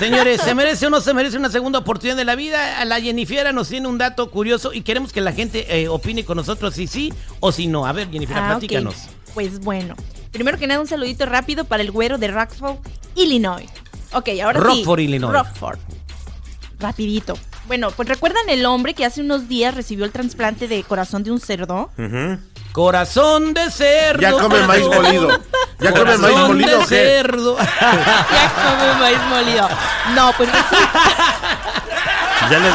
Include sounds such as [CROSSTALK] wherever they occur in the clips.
Señores, ¿se merece o no se merece una segunda oportunidad de la vida? La Jennifer nos tiene un dato curioso y queremos que la gente eh, opine con nosotros si sí o si no. A ver, Jennifer, Ah, platícanos. Pues bueno, primero que nada un saludito rápido para el güero de Rockford, Illinois. Ok, ahora sí. Rockford, Illinois. Rockford. Rapidito. Bueno, pues recuerdan el hombre que hace uunos días recibió el trasplante de corazón de un cerdo. Corazón de cerdo. Ya come maíz molido. Ya come maíz Corazón molido. de ¿o qué? cerdo. [LAUGHS] ya come maíz molido. No, pues Ya le,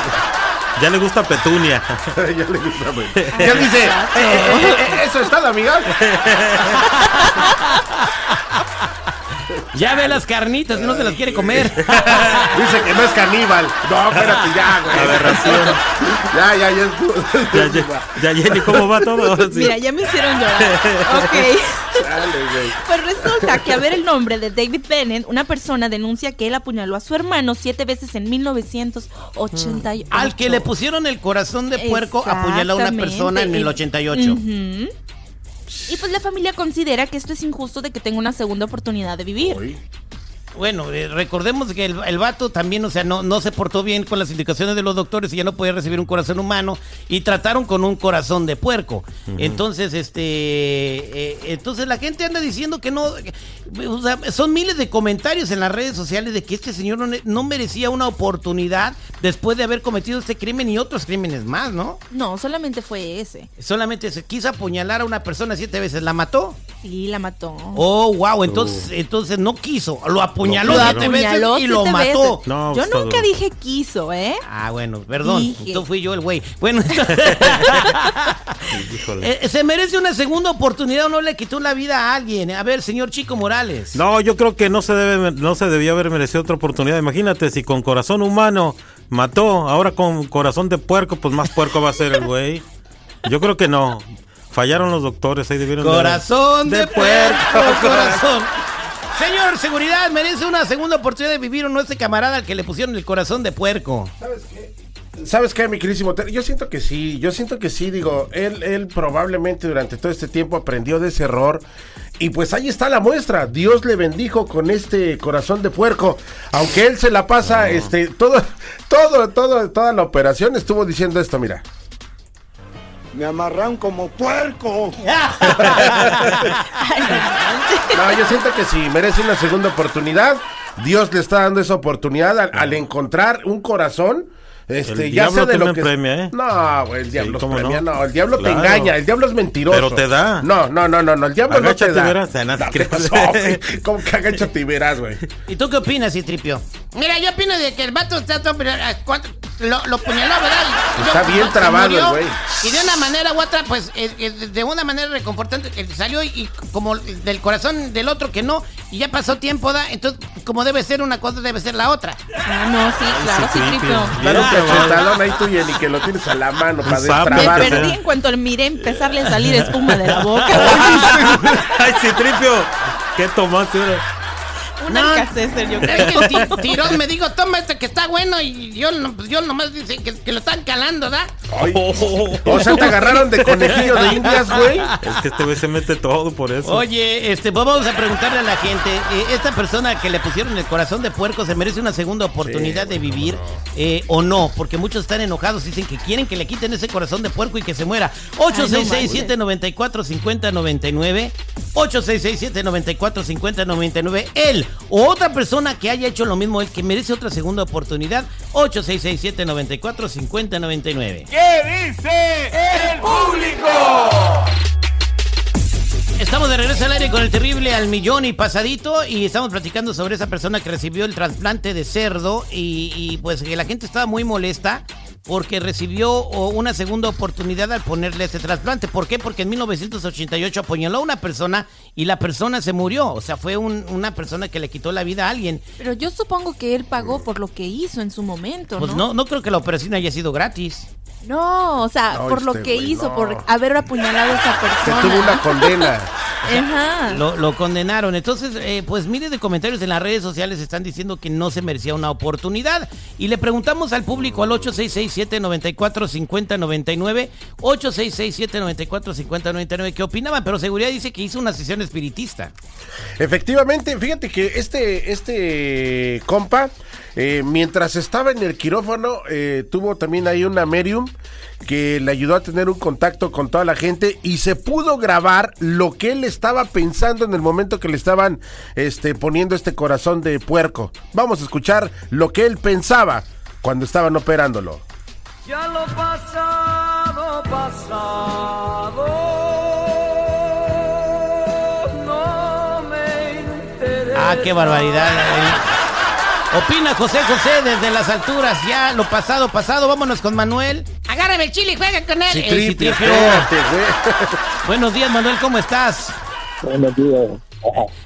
ya le gusta Petunia. [LAUGHS] ya le gusta, güey. Ya dice, eh, eh, eh, eh, eso está la amiga. [LAUGHS] ya ve las carnitas y no se las quiere comer. [LAUGHS] Dice que no es caníbal. No, espérate, ya, güey. Aberración. Ya, ya, ya. Ya, ya, ya, Jenny, ¿cómo va todo? Sí. Mira, ya me hicieron llorar. Ok. Dale, güey. Pues resulta que a ver el nombre de David Bennett, una persona denuncia que él apuñaló a su hermano siete veces en 1988. Al que le pusieron el corazón de puerco apuñaló a una persona en el 88. Ujú. Y pues la familia considera que esto es injusto de que tenga una segunda oportunidad de vivir. Bueno, eh, recordemos que el, el vato también, o sea, no, no se portó bien con las indicaciones de los doctores y ya no podía recibir un corazón humano y trataron con un corazón de puerco. Entonces, este, eh, entonces la gente anda diciendo que no, que- o sea, son miles de comentarios en las redes sociales de que este señor no, no merecía una oportunidad después de haber cometido este crimen y otros crímenes más, ¿no? No, solamente fue ese. Solamente se quiso apuñalar a una persona siete veces, ¿la mató? Sí, la mató. Oh, wow, entonces, entonces no quiso, lo apuñaló Lo siete veces apuñaló y lo mató. No, Yo pues, nunca dije quiso, ¿eh? Ah, bueno, perdón. Dije. Entonces fui yo el güey. Bueno, [LAUGHS] [LAUGHS] Híjole. eh, se merece una segunda oportunidad o no le quitó la vida a alguien. A ver, señor Chico Morales. No, yo creo que no se debe, no se debía haber merecido otra oportunidad. Imagínate, si con corazón humano mató, ahora con corazón de puerco, pues más puerco va a ser el güey. Yo creo que no. Fallaron los doctores, ahí debieron de- Corazón de, puerco. corazón. Señor Seguridad, merece una segunda oportunidad de vivir o no ese camarada al que le pusieron el corazón de puerco. ¿Sabes qué, mi querísimo? Yo siento que sí, yo siento que sí, digo, él, él probablemente durante todo este tiempo aprendió de ese error. Y pues ahí está la muestra. Dios le bendijo con este corazón de puerco. Aunque él se la pasa, este, todo, [LAUGHS] todo, todo, toda la operación estuvo diciendo esto, mira. Me amarran como puerco. [LAUGHS] No, yo siento que sí, merece una segunda oportunidad. Dios le está dando esa oportunidad al, al encontrar un corazón. Este, El ya sea diablo de lo que premia, ¿eh? No, güey, el diablo ¿cómo premia, no? no? el diablo Claro. te engaña, el diablo es mentiroso. Pero te da. No, no, no, no, no, el diablo Agáchate no te da. verás, no te No, ¿qué creas. pasó, güey? ¿Cómo que agáchate y verás, güey? ¿Y tú qué opinas, Citripio? Mira, yo opino de que el vato está todo, ah, lo, lo puñaló, ¿verdad? Y- Está bien trabado el güey. Y de una manera u otra, pues, eh, eh, de una manera reconfortante, que salió y, y como del corazón del otro que no, y ya pasó tiempo, ¿da? Entonces, como debe ser una cosa, debe ser la otra. Ah, no, sí, claro, sí, sí, tripio. sí. Un Ya, cachetadón ahí tú, Jenny, que lo tienes a la mano para. Me destrabar. Bárbaro. perdí en cuanto miré empezarle a salir espuma de la boca. [LAUGHS] Ay, sí, tripio. ¿Qué tomaste? Un No. yo Es creo. Tirón me dijo, toma este que está bueno, y yo, no, pues, yo nomás dice que, que lo están calando, ¿da? Ay, O sea, te agarraron de conejillo de indias, güey. Es que este güey se mete todo por eso. Oye, este, pues vamos a preguntarle a la gente, eh, esta persona que le pusieron el corazón de puerco se merece una segunda oportunidad de vivir eh, o no, porque muchos están enojados, dicen que quieren que le quiten ese corazón de puerco y que se muera. 866-794-5099, 866-794-5099, él o otra persona que haya hecho lo mismo, él que merece otra segunda oportunidad, 866-794-5099. ¿Qué dice el público? Estamos de regreso al aire con el terrible al millón y pasadito y estamos platicando sobre esa persona que recibió el trasplante de cerdo y, y, pues que la gente estaba muy molesta porque recibió o, una segunda oportunidad al ponerle este trasplante. ¿Por qué? Porque en 1988 apuñaló a una persona y la persona se murió. O sea, fue un- una persona que le quitó la vida a alguien. Pero yo supongo que él pagó por lo que hizo en su momento, Pues ¿no? no, no creo que la operación haya sido gratis. No, o sea, No, por lo este que hizo, no. por haber apuñalado a esa persona. tuvo una condena. Ajá. [LAUGHS] Lo, lo condenaron. Entonces, eh, pues miles de comentarios en las redes sociales están diciendo que no se merecía una oportunidad. Y le preguntamos al público al 866-794-5099, 866-794-5099, qué opinaban. Pero seguridad dice que hizo una sesión espiritista. Efectivamente, fíjate que este, este compa, eh, mientras estaba en el quirófano, eh, tuvo también ahí una medium que le ayudó a tener un contacto con toda la gente y se pudo grabar lo que él estaba pensando en el momento que le estaban este, poniendo este corazón de puerco. Vamos a escuchar lo que él pensaba cuando estaban operándolo. Ya lo pasado, pasado, no me interesa. Ah, qué barbaridad. eh. Opina José José desde las alturas, ya lo pasado, pasado. Vámonos con Manuel. Agárrame el chile y juega con él. Citripio. espérate, güey. [LAUGHS] Buenos días, Manuel, ¿cómo estás? Buenos días.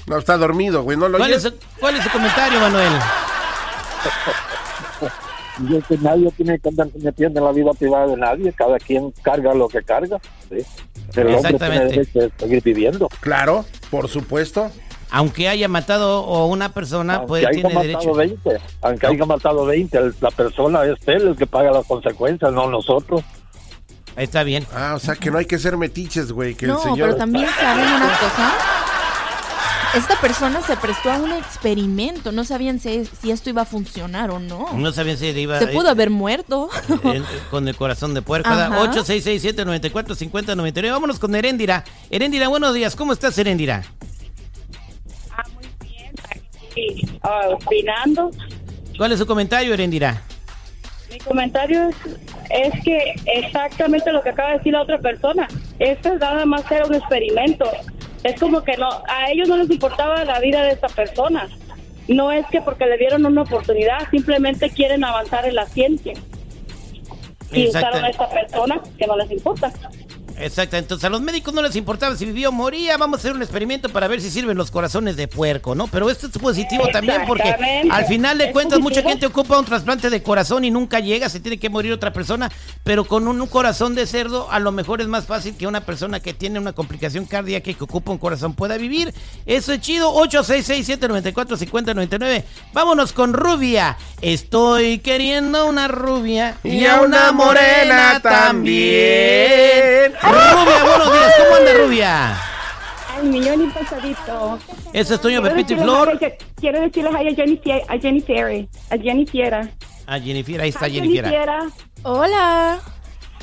No, está dormido, güey, ¿no lo ¿Cuál oyes? es, su, cuál es su comentario, Manuel? Yo que nadie tiene que andar metiendo en la vida privada de nadie, cada quien carga lo que carga. ¿sí? El hombre tiene derecho de seguir viviendo. Claro, por supuesto. Aunque haya matado a una persona, Aunque pues haya tiene matado derecho. 20, aunque haya matado 20, el- la persona es él el que paga las consecuencias, no nosotros. Está bien. Ah, o sea que no hay que ser metiches, güey, que No, el señor... pero también saben una cosa. Esta persona se prestó a un experimento. No sabían si, si esto iba a funcionar o no. No sabían si iba Se pudo haber muerto. eh, con el corazón de puerco. Ajá. 8667-945099. Vámonos con Heréndira. Heréndira, buenos días. ¿Cómo estás, Heréndira? Aquí, opinando. ¿Cuál es su comentario, Heréndira? Mi comentario es, es que exactamente lo que acaba de decir la otra persona. Esto nada más era un experimento. Es como que no, a ellos no les importaba la vida de esta persona. No es que porque le dieron una oportunidad, simplemente quieren avanzar en la ciencia. Y usaron a esta persona que no les importa. Exacto, entonces a los médicos no les importaba si vivió o moría, vamos a hacer un experimento para ver si sirven los corazones de puerco, ¿no? Pero esto es positivo también porque al final de cuentas mucha gente ocupa un trasplante de corazón y nunca llega, se tiene que morir otra persona, pero con un, un corazón de cerdo a lo mejor es más fácil que una persona que tiene una complicación cardíaca y que ocupa un corazón pueda vivir. Eso es chido, 8667-945099. Vámonos con Rubia. Estoy queriendo una rubia Y a una morena también. Rubia, buenos días, ¿cómo anda Rubia? Al millón y pasadito. Eso es Toño Pepito y Flor. a- Quiero decirles ahí a Jenny, a Jenny Fiera, a Jenny Fiera. Ah, Jennifer, ahí está Hi, Jennifer. Fiera. Hola.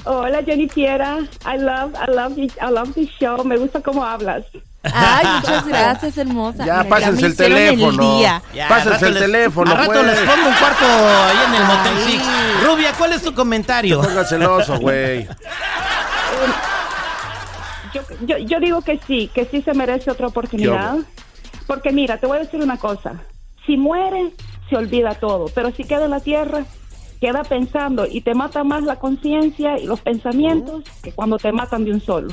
Hola Jenny Fiera. I love, I love, I love the show. Me gusta cómo hablas. Ay, muchas [LAUGHS] gracias, hermosa. Ya, Mira, pásense el teléfono. día. Ya, Pásense el les- teléfono, Al rato pues. les pongo un cuarto ahí en el Motel. Six. Rubia, ¿cuál es tu comentario? Ponga celoso, güey. [LAUGHS] Yo, yo, yo digo que sí, que sí se merece otra oportunidad. Porque mira, te voy a decir una cosa. Si muere, se olvida todo. Pero si queda en la tierra, queda pensando y te mata más la conciencia y los pensamientos que cuando te matan de un solo.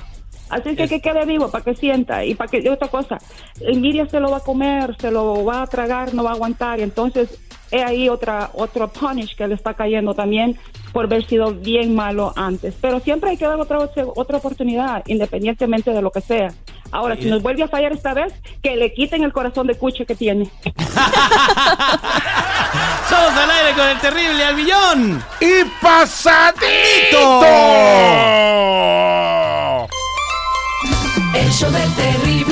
Así que que quede vivo para que sienta y para que y otra cosa, el envidia se lo va a comer, se lo va a tragar, no va a aguantar. Y entonces es ahí otra otro punish que le está cayendo también por haber sido bien malo antes. Pero siempre hay que dar otra otra oportunidad, independientemente de lo que sea. Ahora, si nos vuelve a fallar esta vez, que le quiten el corazón de cuche que tiene. [LAUGHS] Somos al aire con el terrible al millón. ¡Y pasadito! Show del terrible.